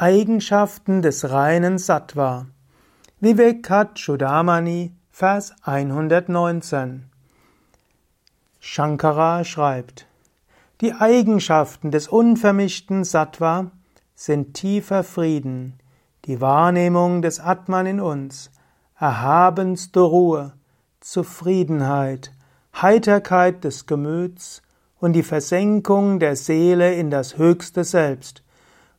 Eigenschaften des reinen Sattva. Vivekachudamani, Vers 119. Shankara schreibt, die Eigenschaften des unvermischten Sattva sind tiefer Frieden, die Wahrnehmung des Atman in uns, erhabenste Ruhe, Zufriedenheit, Heiterkeit des Gemüts und die Versenkung der Seele in das höchste Selbst,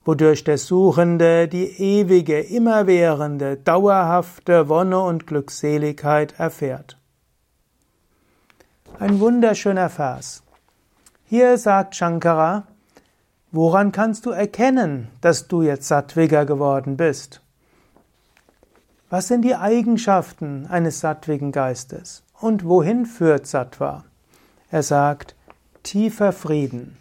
wodurch der Suchende die ewige, immerwährende, dauerhafte Wonne und Glückseligkeit erfährt. Ein wunderschöner Vers. Hier sagt Shankara, woran kannst du erkennen, dass du jetzt sattwiger geworden bist? Was sind die Eigenschaften eines sattwigen Geistes? Und wohin führt Sattva? Er sagt, tiefer Frieden.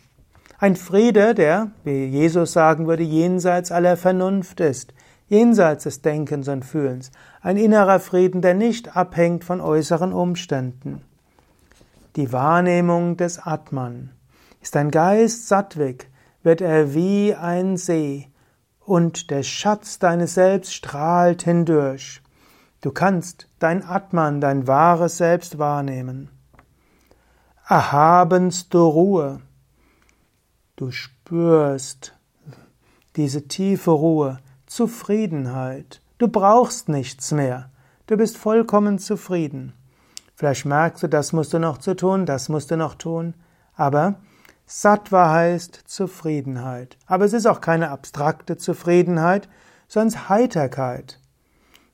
Ein Friede, der, wie Jesus sagen würde, jenseits aller Vernunft ist, jenseits des Denkens und Fühlens. Ein innerer Frieden, der nicht abhängt von äußeren Umständen. Die Wahrnehmung des Atman. Ist ein Geist sattwig, wird er wie ein See, und der Schatz deines Selbst strahlt hindurch. Du kannst dein Atman, dein wahres Selbst wahrnehmen. Erhabenste Ruhe. Du spürst diese tiefe Ruhe, Zufriedenheit. Du brauchst nichts mehr. Du bist vollkommen zufrieden. Vielleicht merkst du, das musst du noch zu tun, das musst du noch tun. Aber Sattva heißt Zufriedenheit. Aber es ist auch keine abstrakte Zufriedenheit, sondern Heiterkeit.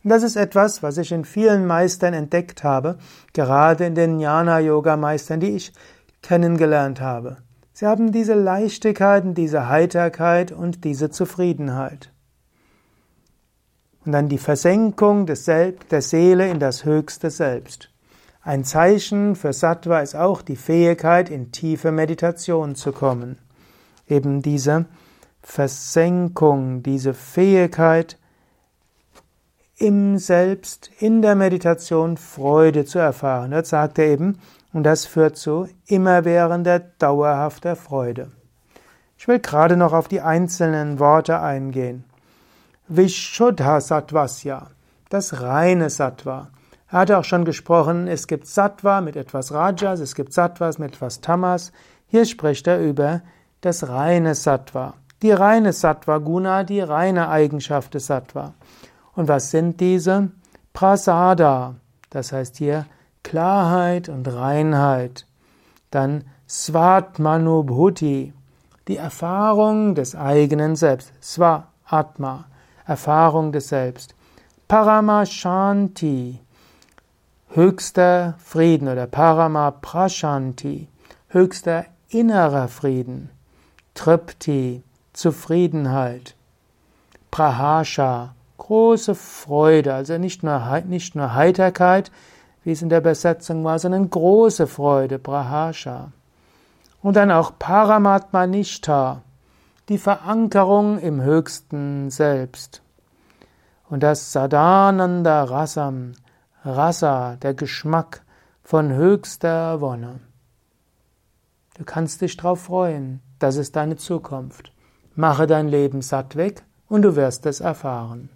Und das ist etwas, was ich in vielen Meistern entdeckt habe, gerade in den Jnana-Yoga-Meistern, die ich kennengelernt habe. Sie haben diese Leichtigkeit, diese Heiterkeit und diese Zufriedenheit. Und dann die Versenkung des Selb der Seele in das höchste Selbst. Ein Zeichen für Sattva ist auch die Fähigkeit, in tiefe Meditation zu kommen. Eben diese Versenkung, diese Fähigkeit, im Selbst, in der Meditation Freude zu erfahren. Das sagt er eben, und das führt zu immerwährender, dauerhafter Freude. Ich will gerade noch auf die einzelnen Worte eingehen. Vishuddha Sattvasya, das reine Sattva. Er hatte auch schon gesprochen, es gibt Sattva mit etwas Rajas, es gibt Sattvas mit etwas Tamas. Hier spricht er über das reine Sattva. Die reine Sattva Guna, die reine Eigenschaft des Sattva. Und was sind diese? Prasada, das heißt hier Klarheit und Reinheit. Dann Svatmanubhuti, die Erfahrung des eigenen Selbst. Sva Atma, Erfahrung des Selbst. Paramashanti, höchster Frieden oder Paramaprashanti, höchster innerer Frieden. Tripti, Zufriedenheit. Prahasha, große Freude, also nicht nur, nicht nur Heiterkeit, wie es in der Besetzung war, sondern große Freude, Brahasha. Und dann auch Paramatmanishta, die Verankerung im höchsten Selbst. Und das Sadananda Rasam, Rasa, der Geschmack von höchster Wonne. Du kannst dich darauf freuen, das ist deine Zukunft. Mache dein Leben satt weg und du wirst es erfahren.